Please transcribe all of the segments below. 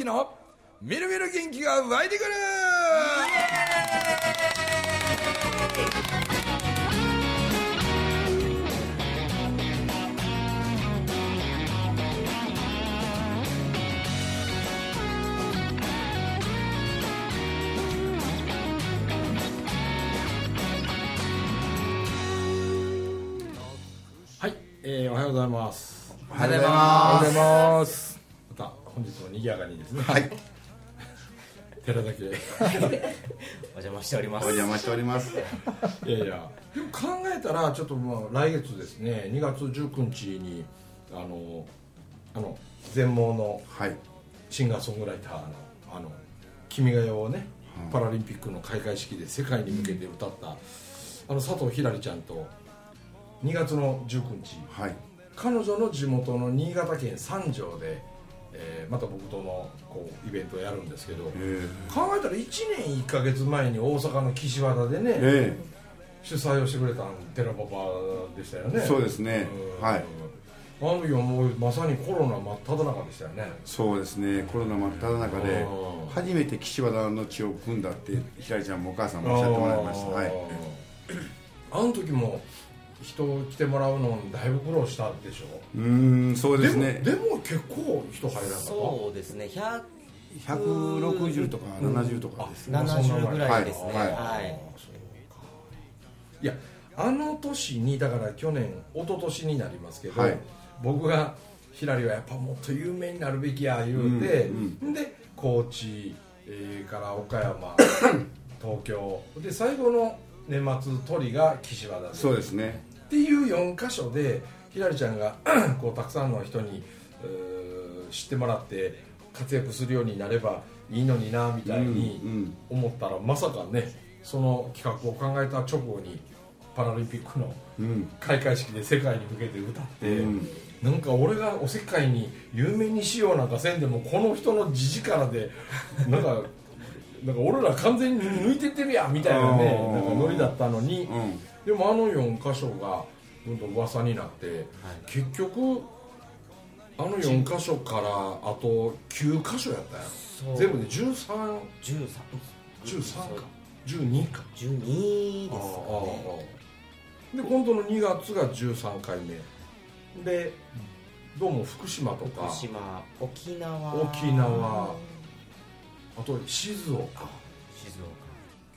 之のみるみる元気が湧いてくる。はい、えー、おはようございます。おはようございおはまようございます本日も賑やかにですね。はい。寺だけいお邪魔しております。お邪魔しております。やいや。でも考えたらちょっとまあ来月ですね。2月19日にあのあの全盲のはい。シンガーソングライターの「あの君が代」をねうん。パラリンピックの開会式で世界に向けて歌った、あの佐藤ひらりちゃんと2月の19日。はい。彼女の地元の新潟県三条で、えーまた僕とのこうイベントをやるんですけどえ考えたら1年1か月前に大阪の岸和田でね、え主催をしてくれたん寺パパでしたよね。そうですね。うん。はい。あの時はもうまさにコロナ真っ只中でしたよね。そうですね。コロナ真っ只中でうん。初めて岸和田の血を組んだってひらりちゃんもお母さんもおっしゃってもらいました。はい。あの時も人来てもらうのだいぶ苦労したでしょ？うーんそうですね。でもでも結構人入らなか？ったそうですね。100 160とか70とかですね。まあそんな70ぐらいですね。はい。はい、そうかいやあの年にだから去年一昨年になりますけど、はい。僕がひらりはやっぱもっと有名になるべきや言うて、うん。で高知、えーから岡山 東京で最後の年末鳥が岸和田で。そうですねっていう4箇所でひらりちゃんが こうたくさんの人に知ってもらって活躍するようになればいいのになみたいにうん思ったらまさかねその企画を考えた直後にパラリンピックのうん。開会式で世界に向けて歌って、うん。なんか俺がお世界に有名にしようなんかせんでもこの人の字力でなんかなんか俺ら完全に抜いてってるやんみたいなねなんかノリだったのに、うんでもあの4箇所がどんどん噂になって、結局あの4箇所からあと9箇所やったや。んそう。全部で13 13 13か。12か。12ですかね。ああで今度の2月が13回目。でどうも福島とか。福島沖縄。沖縄。あと静岡。静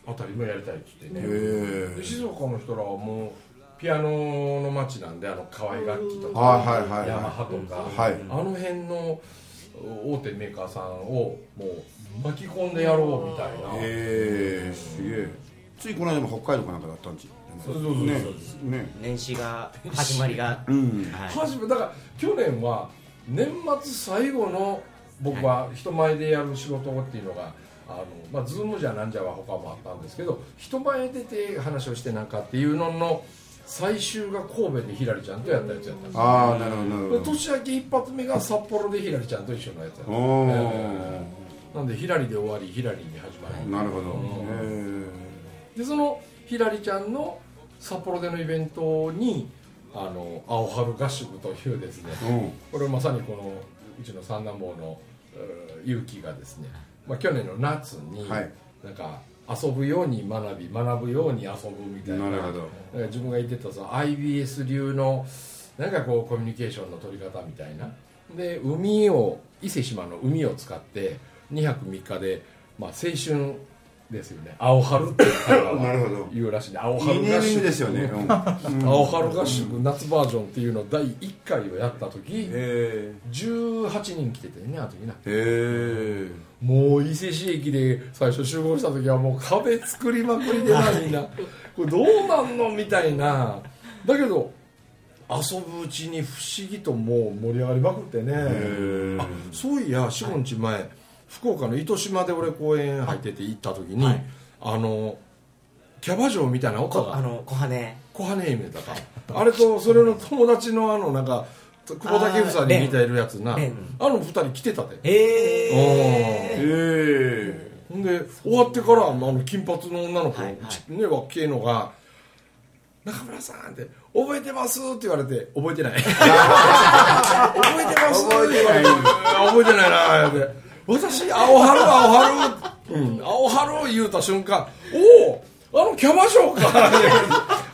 あたりもやりたいって言って。ね静岡の人らはもうピアノの街なんであの河合楽器とかヤマハとか、はい。あの辺の大手メーカーさんをもう巻き込んでやろうみたいな、ええすげえ。ついこの間も北海道かなんかだったんち。そうそうそうそうねね。岡年始が始まりが。うん。はい。だから去年は年末最後の僕は人前でやる仕事っていうのがあのまあズームじゃなんじゃは他もあったんですけど人前出て話をしてなんかっていうのの最終が神戸でひらりちゃんとやったやつやったんですよ。ああなるほどなるほでど年明け一発目が札幌でひらりちゃんと一緒のやつやったえー。なんでひらりで終わりひらりに始まりなるほど。でそのひらりちゃんの札幌でのイベントにあの青春合宿というですねえこれまさにこのうちの三男坊のえー勇気がですね、まあ、去年の夏にはい。なんか遊ぶように学び学ぶように遊ぶみたいななるほど。な自分が言ってたその IBS 流のなんかこうコミュニケーションの取り方みたいな。で海を伊勢志摩の海を使って2泊3日で、まあ、青春ですよね。青春。って言うらしい。んで青春合宿。グですよね。青春合宿夏バージョンっていうのを第1回をやった時へ18人来ててねあの時な。えへえもう伊勢市駅で最初集合した時はもう壁作りまくりでなみんな。これどうなんのみたいな。だけど遊ぶうちに不思議ともう盛り上がりまくってね。ー。あそういや45日前、福岡の糸島で俺公園入ってて行った時に、はい。あのキャバ嬢みたいな音がこあの小羽小羽姫だかあれとそれの友達のあのなんか久保建英に似てるやつなあの二人来てたで。へえへえほんで終わってからあの金髪の女の子、はいはい。ちねわっけえのが「中村さん」って「覚えてます?」って言われて「覚えてない」覚えてます?」覚えてない。覚えてないなーって私青春青春。うん。青春言うた瞬間おおあのキャバ嬢か。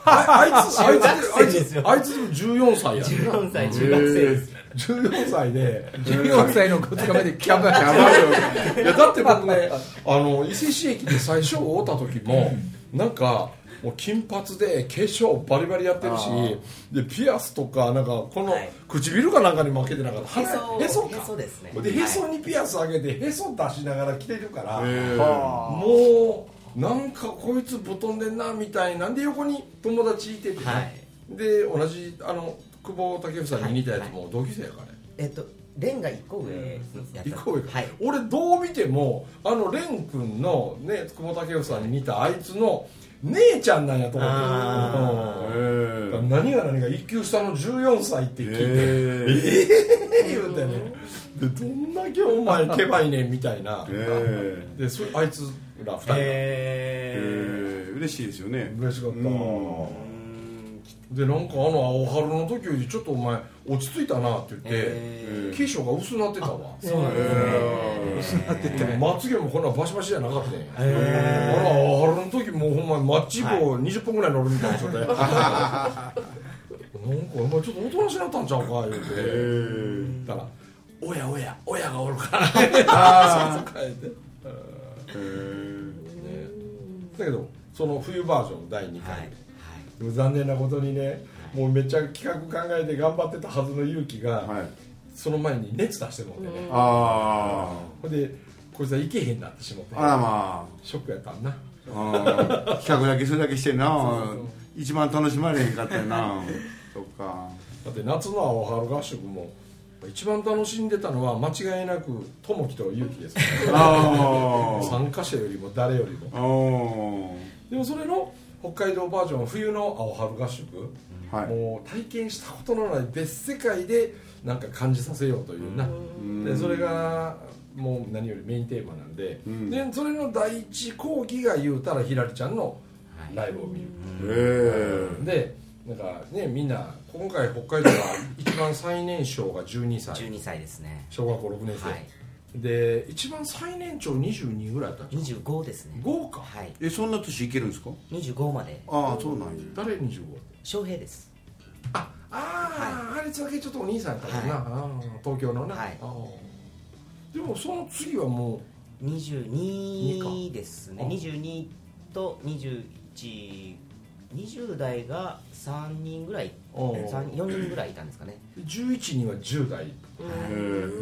ああいつあいつあいつですよ。あいつ14歳や。ね14歳中学生です14歳で。14歳の2日目でキャバキャバ嬢いやだって僕ねあの伊勢市駅で最初会った時もなんかもう金髪で化粧バリバリやってるしでピアスとかなんかこのはい。唇かなんかに負けてなかったへそへそか。へそですね。でへそにピアス上げてへそ出しながら着てるからへもうなんかこいつぶっ飛んでんなみたいなんで横に友達いててね、はい。で同じあの久保建英さんに似たやつも同級生やからね、えっとレンが1個上やった。行こうよ、はい。俺どう見てもあの蓮くんのね久保建英さんに似たあいつの姉ちゃんなんやと思って。何が何が一級下の14歳って聞いて。えええ言うてね。でどんだけお前けばいねんみたいな。えでそれあいつら二人が。へえ嬉しいですよね。嬉しかった、うん。ーでなんかあの青春の時よりちょっとお前落ち着いたなって言って、へ化粧が薄なってたわ。そうなんですね。でもまつげもこんなバシバシじゃなかったあら青春の時もうほんまマッチ棒20分ぐらい乗るみたいな状態。なんかお前ちょっとおとなしなったんちゃうか言うて。えだから「おやおや親がおるから」あ そう変えて、えね。だけどその冬バージョン第2回、はいでも残念なことにねもうめっちゃ企画考えて頑張ってたはずの勇気が、はい。その前に熱出してもってね、あほんでこいつは行けへんなってしまってああらまショックやったんな。ああー。企画だけそれだけしてな。そうそう一番楽しまれへんかったよな。そっか。だって夏の青春合宿も一番楽しんでたのは間違いなく友樹と勇気です。からあ参加者よりも誰よりも。でもそれの北海道バージョン冬の青春合宿、はい。もう体験したことのない別世界でなんか感じさせようというな、ん。でそれがもう何よりメインテーマなんで,、うん。でそれの第一講義が言うたらひらりちゃんのライブを見る、へえでなんかねみんな今回北海道は一番最年少が12歳。12歳ですね。小学校6年生、はいで一番最年長22ぐらいだったんですか？25ですね。5か。はい。えそんな年いけるんですか？25まで。ああそうなんや。誰？25翔平です。ああー、あれつだけちょっとお兄さんやったもんな、はい。東京のな、はい。でもその次はも22ですね。あ22と2120代が3人ぐらい。おう4人ぐらいいたんですかね。う11人は10代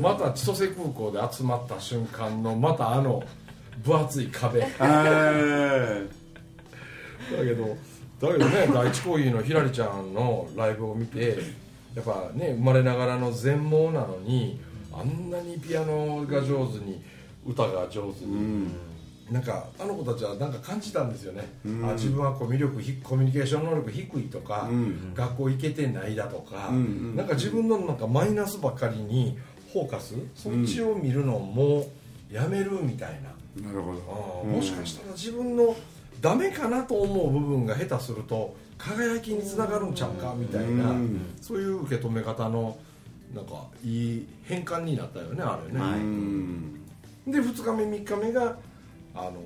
また千歳空港で集まった瞬間のまたあの分厚い壁。だへけどだけどね第一講義のひらりちゃんのライブを見てやっぱね生まれながらの全盲なのにあんなにピアノが上手に歌が上手えうに、んなんかあの子たちはなんか感じたんですよね、うん。あ自分はコミュ力ひコミュニケーション能力低いとか、うん。学校行けてないだとか、うんうんなんか自分のなんかマイナスばっかりにフォーカスそっちを見るのもやめるみたいな、なるほど。もしかしたら自分のダメかなと思う部分が下手すると輝きにつながるんちゃうかみたいな、うん。そういう受け止め方のなんかいい変換になったよねあれね、はい。うん。で2日目3日目があの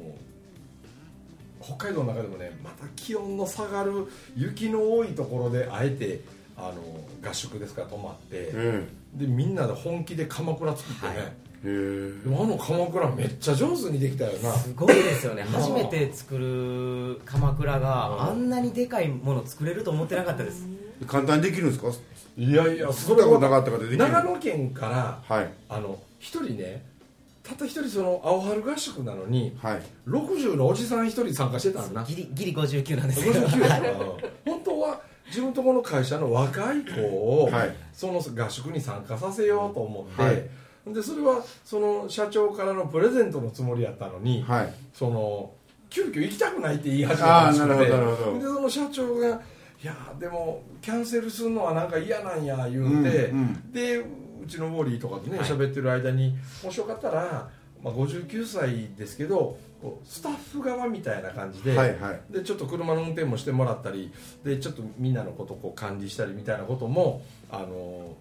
北海道の中でもねまた気温の下がる雪の多いところであえてあの合宿ですから泊まってえでみんなで本気で鎌倉作ってね、はい。えへえでもあの鎌倉めっちゃ上手にできたよな。すごいですよね。あ初めて作る鎌倉があんなにでかいもの作れると思ってなかったです。簡単にできるんですか？いやいやそそれはなかったからできる。長野県からはい。あの一人ねたった一人その青春合宿なのにはい。60のおじさん一人参加してたんだギリギリ59なんですけど。59やから本当は自分とこの会社の若い子を、はい。その合宿に参加させようと思って、はい。でそれはその社長からのプレゼントのつもりやったのに、はい。その急遽行きたくないって言い始めたらしくてなるほどなるほど。でその社長が「いやでもキャンセルするのはなんか嫌なんや」言うて、うんうん。でうちのウォーリーとかでねはい。喋、ってる間にもしよかったら、まあ、59歳ですけどスタッフ側みたいな感じで,、はいはい。でちょっと車の運転もしてもらったりでちょっとみんなのことをこう管理したりみたいなこともあの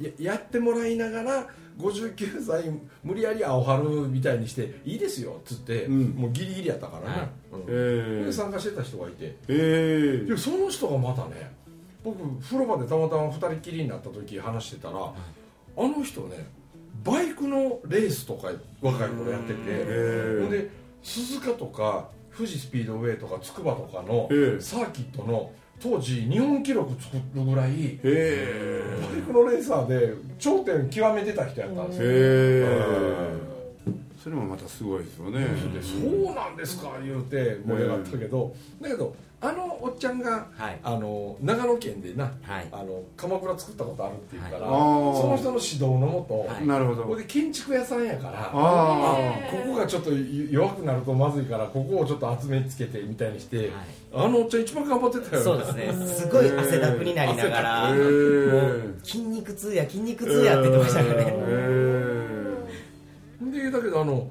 ややってもらいながら59歳無理やり青春みたいにしていいですよっつって、うん。もうギリギリやったからね、はい。うん。えで参加してた人がいて。えでその人がまたね僕風呂場でたまたま2人きりになった時話してたら、あの人ねバイクのレースとか若い頃やってて、えほんで鈴鹿とか富士スピードウェイとか筑波とかのええサーキットの当時日本記録作るぐらいバイクのレーサーで頂点極めてた人やったんですよ、へえそれもまたすごいですよね。でそうなんですか言うて盛り上がったけど、だけどあのおっちゃんが、はい。あの長野県でな、はい。あの鎌倉作ったことあるって言うから、その人の指導のもと、はい。なるほど。ここで建築屋さんやからあここがちょっと弱くなるとまずいからここをちょっと集めつけてみたいにして、はい。あのおっちゃん一番頑張ってたよ。そうですね。すごい汗だくになりながら筋肉痛や筋肉痛やって言ってましたからね。へでだけどあの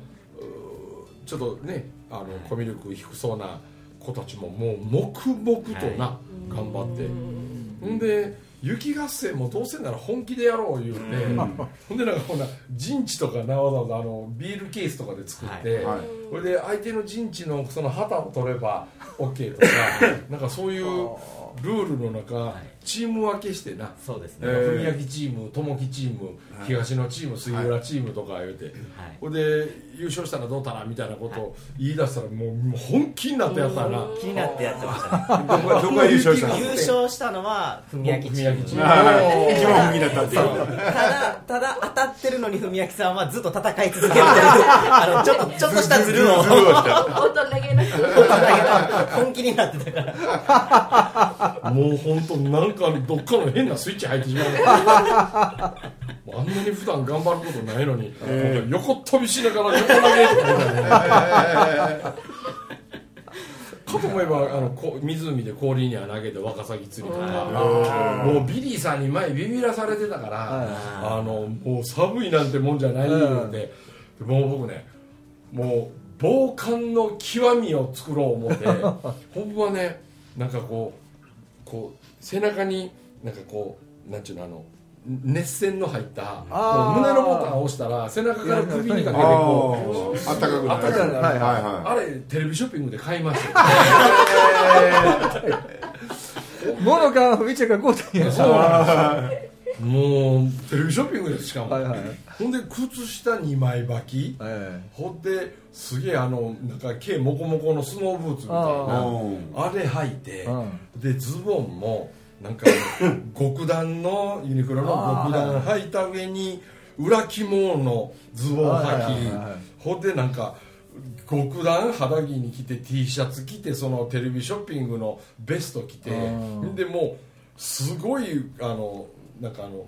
ちょっとねあの、はいコミュ力低そうな子たちももう黙々とな、は頑張って。んで雪合戦もどうせなら本気でやろう言うて、ほんでなんかこんな陣地とかなわざわざあのビールケースとかで作って、はい。それで相手の陣地のその旗を取れば OK とか なんかそういうルールの中、いチーム分けしてな。そうですね、えー。文明チーム友木チーム、東野チーム杉浦チームとか言うて、はい。ほんで優勝したらどうかなみたいなことを言い出したらもうもう本気になってやったらな気になってやってました。ねどこが優勝したん優勝したのは文明チーム。一番不義だったっていう。ただただ当たってるのに文明さんはずっと戦い続ける。あのちょっとちょっとしたズルを。大人げな。く本気になってたからもう本当なんかどっかの変なスイッチ入ってしまうあんなに普段頑張ることないのに、なんか横っ飛びしながら横投げとかみたいなかと思えばあのこ湖で氷には投げてワカサギ釣りとか。もうビリーさんに前ビビらされてたからあのもう寒いなんてもんじゃないのででもう僕ねもう防寒の極みを作ろう思って 本当はねなんかこうこう背中になんかこうなんちゅうのあの熱線の入った胸のボタンを押したら背中から首にかけてあこうああったかくなる。あれテレビショッピングで買いましたよ。物が見ちゃがこうたんやそうなんですよ もうテレビショッピングですしかも、はいはい。ほんで靴下2枚履きえほんですげえあのなんか毛モコモコのスノーブーツみたいいな。うんあれ履いて、うん。でズボンもなんか 極暖のユニクロの極暖履いた上に裏肝のズボン履き。ほんでなんか極暖肌着に着て T シャツ着てそのテレビショッピングのベスト着て。うん。でもうすごいあのなんかあの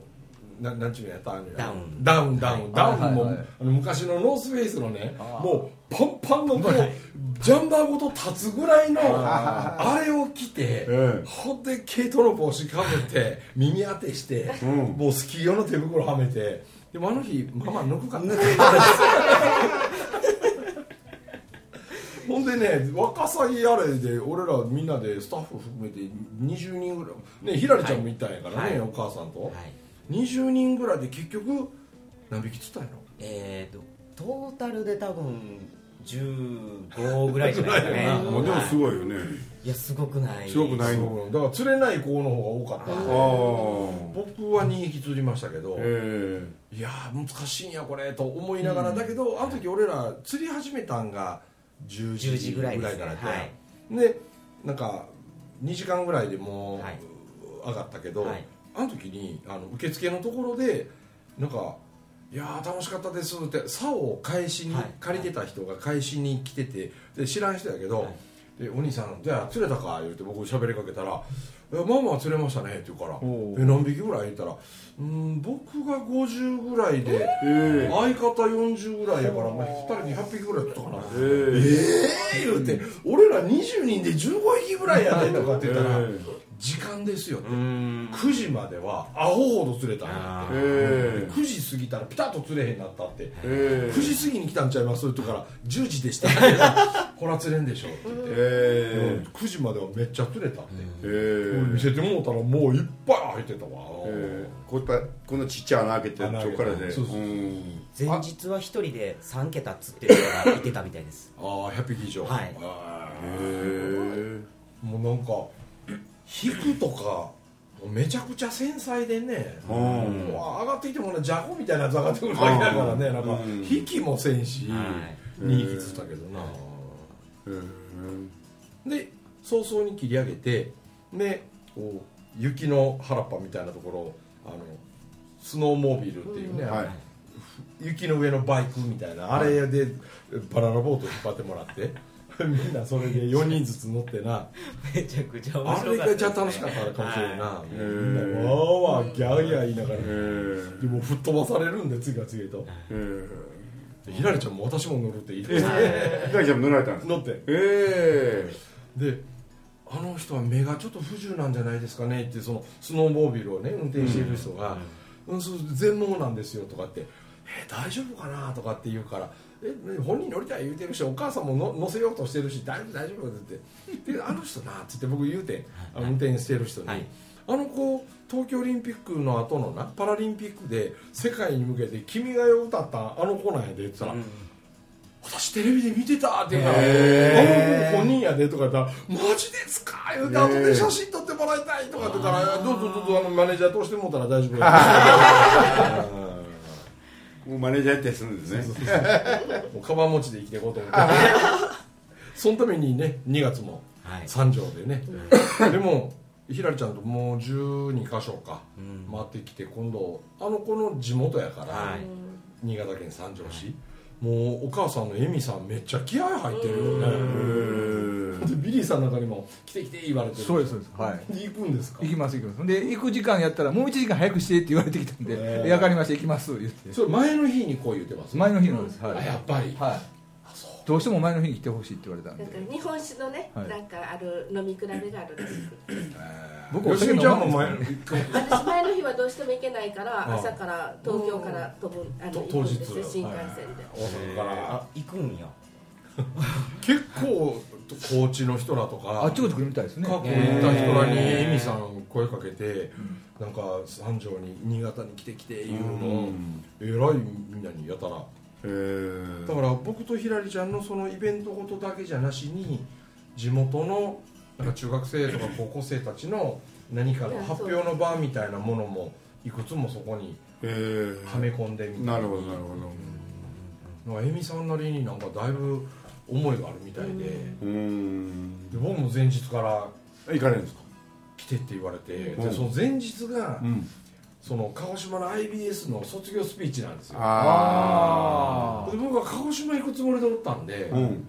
ななんちゅうのやったあのダウン。ダウンダウン、ダウンも、はいはいはい。あの昔のノースフェイスのねもうパンパンのこうジャンバーごと立つぐらいのあれを着て、ええ。ほんで毛糸の帽子かぶって 耳当てして、うん。もうスキー用の手袋はめてでもあの日ママ抜くかった ほんでねワカサギあれで俺らみんなでスタッフ含めて20人ぐらいねひらりちゃんも行ったんやからね、はい。お母さんと、はい。20人ぐらいで結局何匹釣ったんやろ？えーとトータルで多分15ぐらいじゃないですかねもうでもすごいよね。いやすごくない。すごくないの？だから釣れない子の方が多かった。ん。でああ僕は2匹釣りましたけど、えいやー難しいんやこれと思いながら、だけどあの時俺ら釣り始めたんが10 10時時ぐらいぐらいからで、はい。でなんか2時間ぐらいでもはい。う上がったけど、はい。あの時にあの受付のところでなんか「いやー楽しかったです」って竿を返しに、はい。借りてた人が返しに来ててで知らん人やけど、はいでお兄さん「じゃあ釣れたか?」言うて僕喋りかけたら「いやまあまあ釣れましたね」って言うから「おう。え何匹ぐらい?」言ったら「うん僕が50ぐらいでええ。相方40ぐらいやから、まあ、2人で100匹ぐらい取ったかな」ええ。ええ言うて俺ら20人で15匹ぐらいやでとかって言ったら、え時間ですよって。うん。9時まではアホほど釣れたんやあってえ9時過ぎたらピタッと釣れへんなったって。え9時過ぎに来たんちゃいますって言うから10時でした。これは釣れんでしょって言って、えうん。9時まではめっちゃ釣れたって、え見せてもうたらもういっぱい入ってたわ、えこういったこのちっちゃい穴開けてそこからでそうそうう。ん。前日は一人で3桁釣ってる人がいてたみたいです。ああ100匹以上はい。あへー。もうなんか引くとかもうめちゃくちゃ繊細でね、うん。もう上がってきてもねじゃこみたいなやつ上がってくるだけだからね、なんかうん引きもせんし、はい2匹釣ったけどな、えで早々に切り上げてでこう雪の原っぱみたいなところあのスノーモービルっていうね、はい。雪の上のバイクみたいなあれでバナナボート引っ張ってもらって みんなそれで4人ずつ乗ってな。めちゃくちゃ面あれ白かったがじゃ楽しかったかもしれんな、はみんなわーわーギャーギャー言いながら、えでも吹っ飛ばされるんで次々と。えでひらりちゃんも私も乗るって言って、えひらりちゃんも乗られたんですか？乗って。ええであの人は目がちょっと不自由なんじゃないですかねってそのスノーモービルをね運転している人が「うん、そう全盲なんですよ」とかって「え大丈夫かな?」とかって言うから「え本人乗りたい？言うてるしお母さんもの乗せようとしてるし大丈夫大丈夫」って言って「であの人な」って言って僕言うてあの運転してる人に。はい。あの子東京オリンピックの後のなパラリンピックで世界に向けて「君が代」を歌ったあの子なんやでって言ったら「私テレビで見てた」って言うから「あの子本人やで」とか言ったら「マジですか?」言うて「後で写真撮ってもらいたい」とかって言ったら「どうぞどうぞあのマネージャー通してもらったら大丈夫だ」もうマネージャーやってするんですね。もうカバン持ちで生きていこうと思って。そのためにね2月もはい。三条でね、でもひらりちゃんともう12箇所かうん。回ってきて今度あの子の地元やから、はい。新潟県三条市、もうお母さんのエミさんめっちゃ気合入ってるよね、でビリーさんなんかにも「来て来て」言われてる。そうですそうです。はい。で行くんですか？行きます行きます。で行く時間やったらもう1時間早くしてって言われてきたんでへー「分かりました行きます」言って。それ前の日にこう言ってます？前の日のですはい。あやっぱり。はいどうしても前の日に来てほしいって言われたんなんでか日本酒のね、はい。なんかある飲み比べがあるらしく僕お酒飲まちゃんも前ないです私前の日はどうしても行けないから朝から東京から飛ぶあの当日。よ新幹線で、大阪からあ行くんや。結構高知の人らとかあっちこっち来るみたいですね。過去行った人らにエミさん声かけて、なんか三条に新潟に来て来ていうのを、えらいみんなにやたらええだから僕とひらりちゃんのそのイベントごとだけじゃなしに地元のなんか中学生とか高校生たちの何かの発表の場みたいなものもいくつもそこにえはめ込んでみたいな。るほどなるほなんかエミさんなりになんかだいぶ思いがあるみたいで,、どうん。で僕も前日から行かれるんですか？来てって言われて、うん。でその前日が、んその鹿児島の IBS の卒業スピーチなんですよ。あで僕は鹿児島行くつもりでおったんで、あうん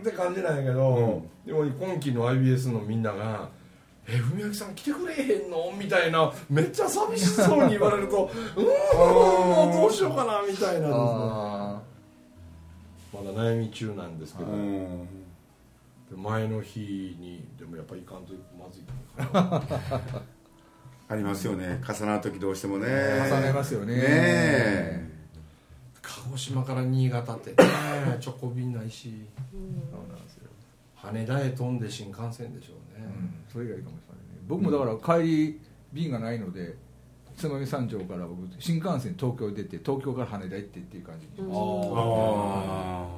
って感じなんやけど、うん。でも今期の IBS のみんなが「え文明さん来てくれへんの?」みたいなめっちゃ寂しそうに言われると「うーんもうどうしようかな」みたいなまだ悩み中なんですけど、前の日にでもやっぱり行かんとまずいかな ありますよね。重なる時どうしてもね。ー重ねますよね。ねえ。鹿児島から新潟ってね直行便ないし。そうなんですよ。羽田へ飛んで新幹線でしょうね、うん。それがいいかもしれないね。僕もだから帰り便がないのでつまみ三条から僕新幹線東京出て東京から羽田行ってっていう感じにしましあ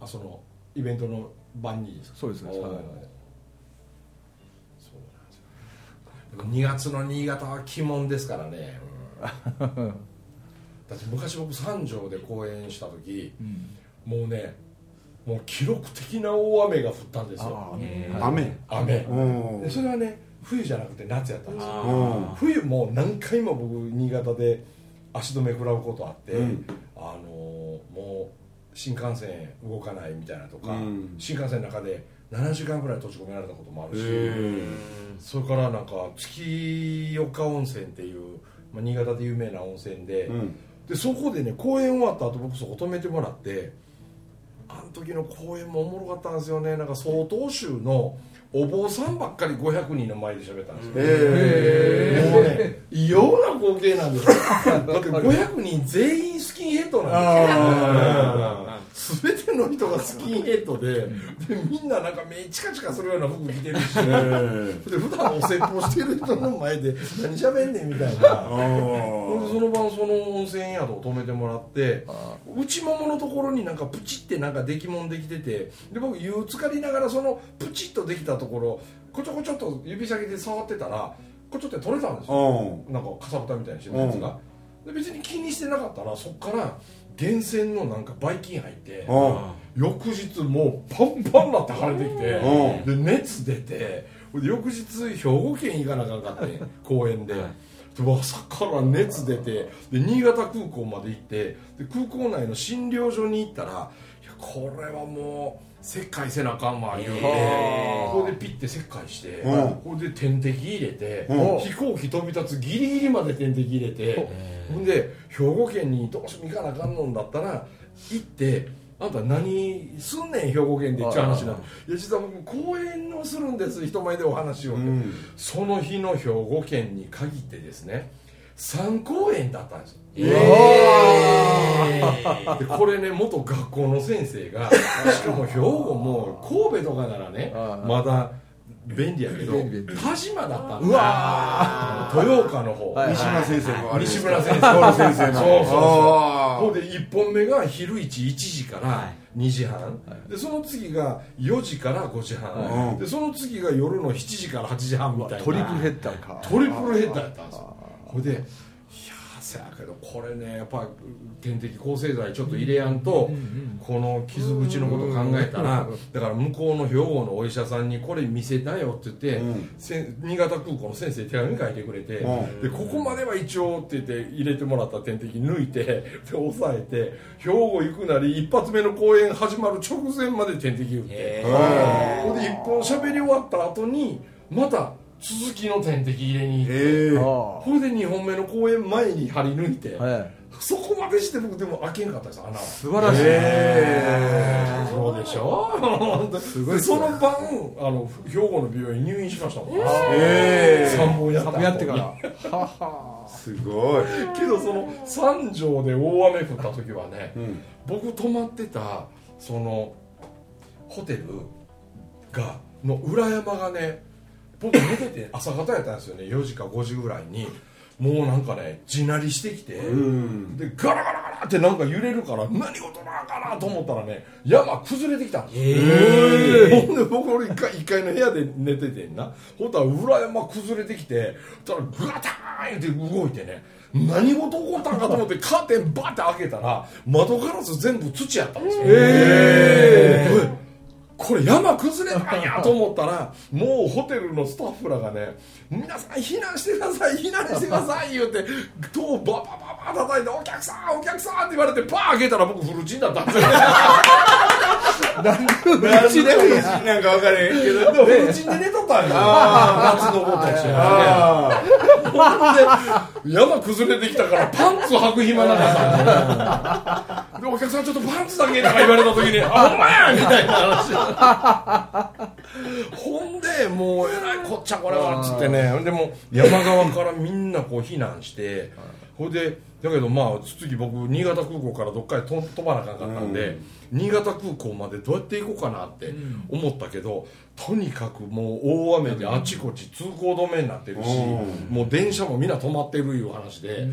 あそのイベントの晩にですか？そうですそうです。おー。はい2月の新潟は鬼門ですからね、だって昔僕三条で公演した時たうん。もうねもう記録的な大雨が降ったんですよ。雨。雨。うん。でそれはね冬じゃなくて夏やったんですよ。うん。冬もう何回も僕新潟で足止め食らうことあって、うん。あのーもう新幹線動かないみたいなとか、うん。新幹線の中で7時間ぐらい閉じ込められたこともあるし、へそれからなんか月岡温泉っていう、まあ、新潟で有名な温泉で,、うん。でそこでね公演終わった後僕そこ止めてもらってあの時の公演もおもろかったんですよね。なんか曹洞宗のお坊さんばっかり500人の前で喋ったんですよ、えもうね異様な光景なんですよ。だって500人全員スキンヘッドなんですよ全ての人がスキンヘッドででみんななんか目チカチカするような服着てるしえーで普段お説法してる人の前で何喋んねんみたいな。その晩その温泉宿を泊めてもらって内もものところになんかプチってなんか出来物できててで僕湯浸かりながらそのプチッとできたところこちょこちょっと指先で触ってたらこちょって取れたんですよ。うん。なんかかさぶたみたいにしてるやつが。で別に気にしてなかったらそっから源泉のなんかばい菌入ってうん。翌日もうパンパンになって腫れてきてうで熱出て翌日兵庫県行かなあかんかって公園で。で朝から熱出てで新潟空港まで行ってで空港内の診療所に行ったらいやこれはもう切開せなあかんわ言うて。へー。ここでピッて切開してうん。ここで点滴入れてうん。飛行機飛び立つギリギリまで点滴入れてほんで兵庫県にどうしても行かなあかんのんだったら行ってあんた何すんねん兵庫県でっていう話になっていや実は僕講演をするんです人前でお話を、うん。その日の兵庫県に限ってですね3公演だったんです。よでこれね元学校の先生が しかも兵庫も神戸とかならねまだ便利やけど鹿島だったんですうわ豊岡の方、はい西村先生もあれですか西村先生のそうそうそで1本目が昼1 1時からは2時半、でその次が4時から5時半、はいでその次が夜の7時から8時半みたいな。トリプルヘッダーか。トリプルヘッダーやったんですよ。ほいでせやけどこれねやっぱ点滴抗生剤ちょっと入れやんと、この傷口のこと考えたら、だから向こうの兵庫のお医者さんにこれ見せなよって言って、うん。新潟空港の先生手紙書いてくれて、うん。でここまでは一応って言って入れてもらった点滴抜いて で押さえて兵庫行くなり一発目の公演始まる直前まで点滴打って。へほんで一本喋り終わった後にまた続きの点滴入れに行って、ええあこれで2本目の公演前に張り抜いて、あはいそこまでして僕でも開けんかったです穴は。素晴らしい。えそうでしょ？すごいでその晩あの兵庫の病院に入院しましたもん、ええ3本やったやってから。はは。すごい。けどその三条で大雨降った時はね、うん。僕泊まってたそのホテルがの裏山がね僕寝てて朝方やったんですよね。4時か5時ぐらいに。もうなんかね地鳴りしてきて、うん。でガラガラガラってなんか揺れるから何事なんかなと思ったらね山崩れてきたんですよ、ほんで僕俺1階一階の部屋で寝ててんな。ほんたら裏山崩れてきてたらグラターンって動いてね何事起こったんかと思ってカーテンバッて開けたら窓ガラス全部土やったんですよ。ええこれ山崩れたんやと思ったらもうホテルのスタッフらがね「皆さん避難してください避難してください」言うて戸をババババ叩いて「お客さんお客さん」って言われてパー開けたら僕フルチンだったんですよ。何でもなんか分からへんけど。フルチンで寝とったんよ夏のことやし。あほんで山崩れてきたからパンツ履く暇なかったでお客さんちょっとパンツだけとか言われた時に「あほんまや!」みたいな話ほもうえらいこっちゃこれはっつってね。でもう山側からみんなこう避難してほいでだけどまあ次僕新潟空港からどっかへ飛飛ばなあかんかったんで、新潟空港までどうやって行こうかなって思ったけど、とにかくもう大雨であちこち通行止めになってるし、うん。もう電車もみんな止まってるいう話で、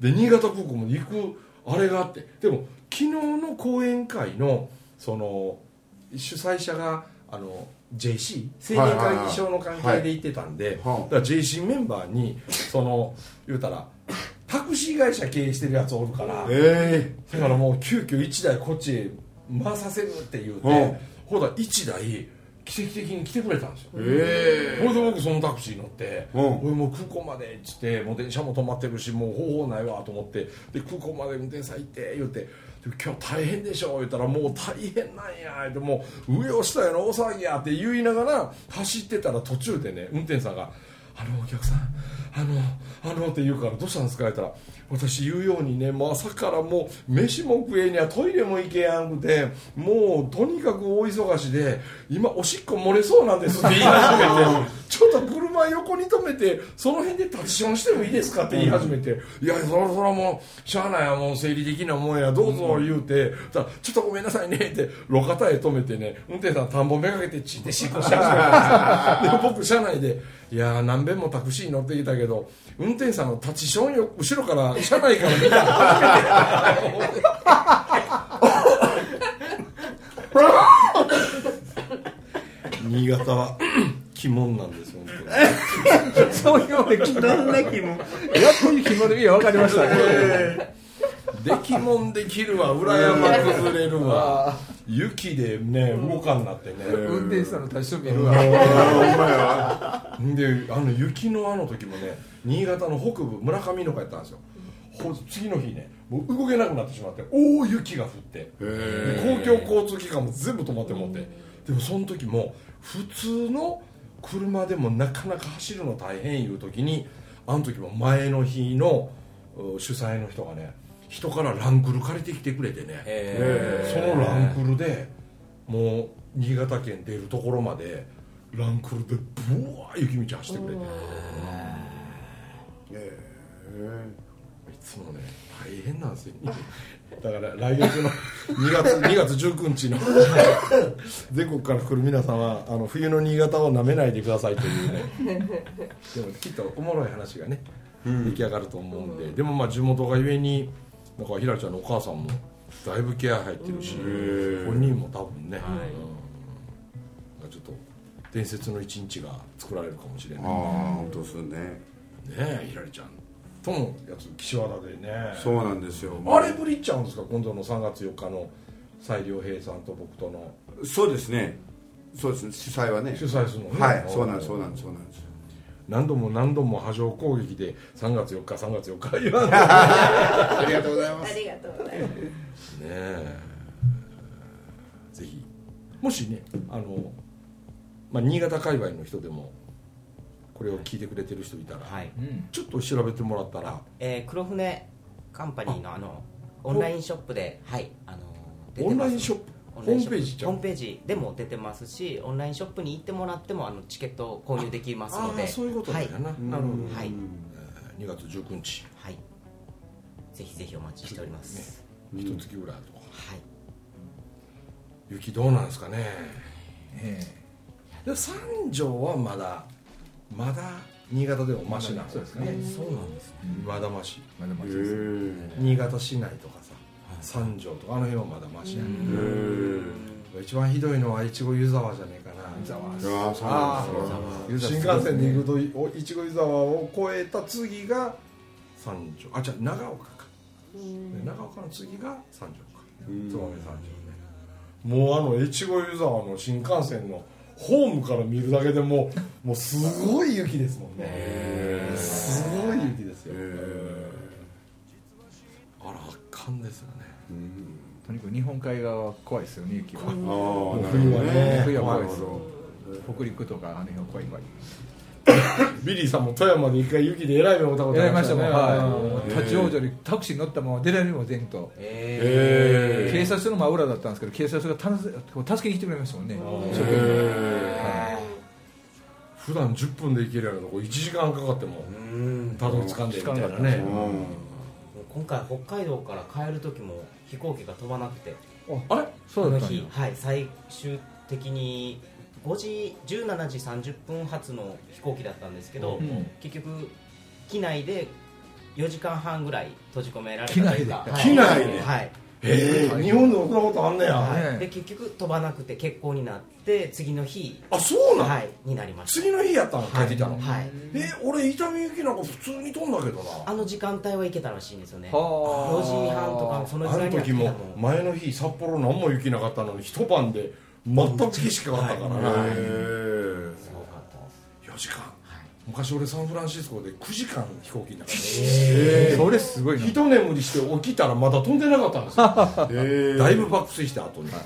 で新潟空港まで行くあれがあってでも昨日の講演会のその主催者があの JC 青年会議所の関係で行ってたんで、はいはいだから JC メンバーにその言うたらタクシー会社経営してるやつおるから、えだからもう急遽1台こっちへ回させるって言うて、うんほら1台奇跡的に来てくれたんですよ、ええほいで僕そのタクシー乗って「うん。俺もう空港まで」っつってもう電車も止まってるしもう方法ないわと思ってで空港まで運転さん行って言うてで「今日大変でしょ」言ったら「もう大変なんや」でもう上を下やの大騒ぎやって言いながら走ってたら途中でね運転手さんが「あのお客さんあのあのって言うからどうしたんですか?」言ったら「私言うようにねもう朝からもう飯も食えにゃトイレも行けやんくてもうとにかく大忙しで今おしっこ漏れそうなんです」って言い始めて「ちょっと車横に止めてその辺で立ちションしてもいいですか?」って言い始めて「いやそらそらもうしゃあないやもう生理的なもんやどうぞ」言うて「たらちょっとごめんなさいね」って路肩へ止めてね運転手さん田んぼめがけてちってしっこし始めた。で僕車内で「いやー何遍もタクシー乗ってきたけど運転手さんの立ちションよ後ろから車内から見たの。初めて新潟は鬼門なんです そういうのでどんな気も。やっという気もの意味が分かりました。ねできもんできるわ。裏山崩れるわ。雪でね動かんなってね。運転手さんの立ちション見るわであの雪のあの時もね新潟の北部村上の方やったんですよ。ほ次の日ねもう動けなくなってしまって大雪が降って。で公共交通機関も全部止まってもって。でもその時も普通の車でもなかなか走るの大変いう時にあの時も前の日のう主催の人がね人からランクル借りてきてくれてねそのランクルでもう新潟県出るところまでランクルでブワー雪道走ってくれて。いつもね大変なんですよだから来月の2月 ,2 月19日の全国から来る皆さんはあの冬の新潟をなめないでくださいというね。でもきっとおもろい話がね、出来上がると思うんで。でもまあ地元がゆえになんかひらりちゃんのお母さんもだいぶ気合入ってるし本人も多分ね、うん。なんかちょっと伝説の一日が作られるかもしれない。ああ本当ですね。ねえひらりちゃんとのやつ岸和田でね。そうなんですよ。あれぶりっちゃうんですか今度の3月4日の西良平さんと僕との。そうですね。そうですね。主催はね。主催するのね。はい。そうなんですそうなんですそうなんです。何度も何度も波状攻撃で3月4日3月4日言わありがとうございまありがとうございます。え。ぜひ。もしねあの、まあ、新潟界隈の人でもこれを聞いてくれてる人いたら、はい、うんちょっと調べてもらったら。えー黒船カンパニーのあのオンラインショップではいあの出てオンますラインショップ？オンラインショップ。ホームページホームページでも出てますしオンラインショップに行ってもらってもあのチケットを購入できますので。ああそういうことだよな、なるほど、はい、2月19日。はい、ぜひぜひお待ちしております、一月ぐらいとか。はい。雪どうなんですかね。えで三条はまだまだ新潟でもマシなそうですね。そうなんですね。まだマシえまだまだへえ新潟市内とかさ三条とかあの辺はまだマシや一番ひどいのは越後湯沢じゃねえかな。湯沢。えああそうなんですか新幹線で行くとお越後湯沢を越えた次が三条。あじゃ長岡か。で長岡の次が三条か。うん。燕三条ね。もうあの越後湯沢の新幹線のホームから見るだけでもうもうすごい雪ですもんね。すごい雪ですよ。あら圧巻ですよね。とにかく日本海側は怖いですよね雪は。冬はね。冬は怖いですなるほ北陸とかあの辺は怖い怖い。ビリーさんも富山で一回雪でえらい目を見たことやりましたもん、ねはい、立ち往生でタクシーに乗ったまま出られるも全と警察署の真裏だったんですけど警察がた助けに来てくれましたもんね普段10分で行けるやろとこ1時間かかってもたどり着かんでみたいなね。ー今回北海道から帰る時も飛行機が飛ばなくて。あれ？そうだったんはい、最終的に5時17時30分発の飛行機だったんですけど、うん。結局機内で4時間半ぐらい閉じ込められた機内でというか。はい。機内で？はいええ日本でもそんなことあんねや、はい。ねで結局飛ばなくて欠航になって次の日、あそうなん、はい、になりました。次の日やったの？帰ってきたの、はい、え俺伊丹行きなんか普通に飛んだけどな。あの時間帯は行けたらしいんですよね。は4あ時半とかそのあぐらいにはの時も来たの前の日札幌何も雪なかったのに一晩で全く景色変わったからな、はい。へえすごかったです。4時間昔俺サンフランシスコで9時間飛行機の中で。それすごいな。一眠りして起きたらまだ飛んでなかったんですよ。だいぶ爆睡した後に。は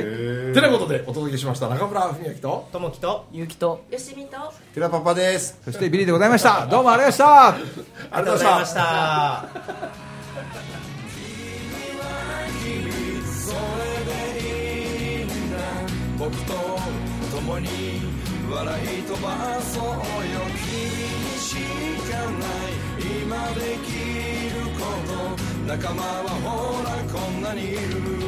い。てなことでお届けしました。中村文明と。ともきと。ゆうきと。よしみと。寺パパです。そしてビリーでございました。どうもありがとうございました。ありがとうございました。僕と共に 笑い飛ばそうよ。君にしかない。今できること仲間はほらこんなにいる。